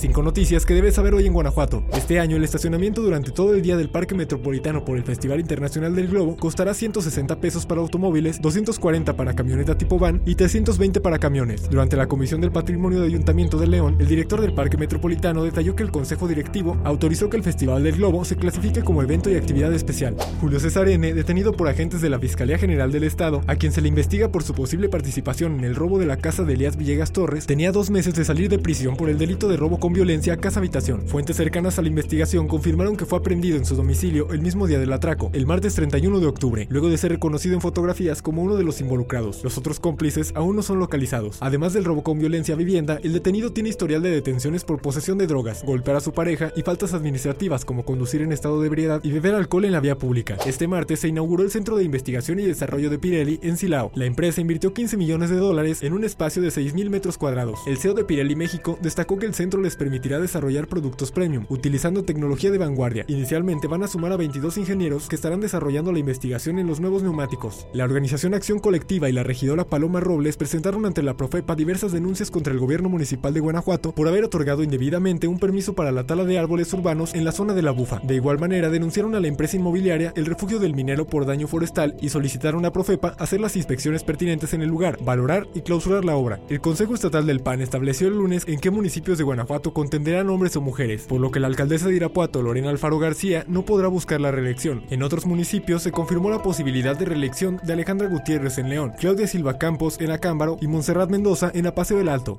5 noticias que debes saber hoy en Guanajuato. Este año el estacionamiento durante todo el día del Parque Metropolitano por el Festival Internacional del Globo costará 160 pesos para automóviles, 240 para camioneta tipo van y 320 para camiones. Durante la Comisión del Patrimonio de Ayuntamiento de León, el director del Parque Metropolitano detalló que el Consejo Directivo autorizó que el Festival del Globo se clasifique como evento y actividad especial. Julio César N., detenido por agentes de la Fiscalía General del Estado, a quien se le investiga por su posible participación en el robo de la casa de Elías Villegas Torres, tenía dos meses de salir de prisión por el delito de robo con violencia a casa habitación. Fuentes cercanas a la investigación confirmaron que fue aprendido en su domicilio el mismo día del atraco, el martes 31 de octubre, luego de ser reconocido en fotografías como uno de los involucrados. Los otros cómplices aún no son localizados. Además del robo con violencia a vivienda, el detenido tiene historial de detenciones por posesión de drogas, golpear a su pareja y faltas administrativas como conducir en estado de ebriedad y beber alcohol en la vía pública. Este martes se inauguró el Centro de Investigación y Desarrollo de Pirelli en Silao. La empresa invirtió 15 millones de dólares en un espacio de 6.000 metros cuadrados. El CEO de Pirelli México destacó que el centro les permitirá desarrollar productos premium, utilizando tecnología de vanguardia. Inicialmente van a sumar a 22 ingenieros que estarán desarrollando la investigación en los nuevos neumáticos. La organización Acción Colectiva y la regidora Paloma Robles presentaron ante la Profepa diversas denuncias contra el gobierno municipal de Guanajuato por haber otorgado indebidamente un permiso para la tala de árboles urbanos en la zona de la Bufa. De igual manera, denunciaron a la empresa inmobiliaria el refugio del minero por daño forestal y solicitaron a Profepa hacer las inspecciones pertinentes en el lugar, valorar y clausurar la obra. El Consejo Estatal del PAN estableció el lunes en qué municipios de Guanajuato contenderán hombres o mujeres, por lo que la alcaldesa de Irapuato, Lorena Alfaro García, no podrá buscar la reelección. En otros municipios se confirmó la posibilidad de reelección de Alejandra Gutiérrez en León, Claudia Silva Campos en Acámbaro y Montserrat Mendoza en Apaseo del Alto.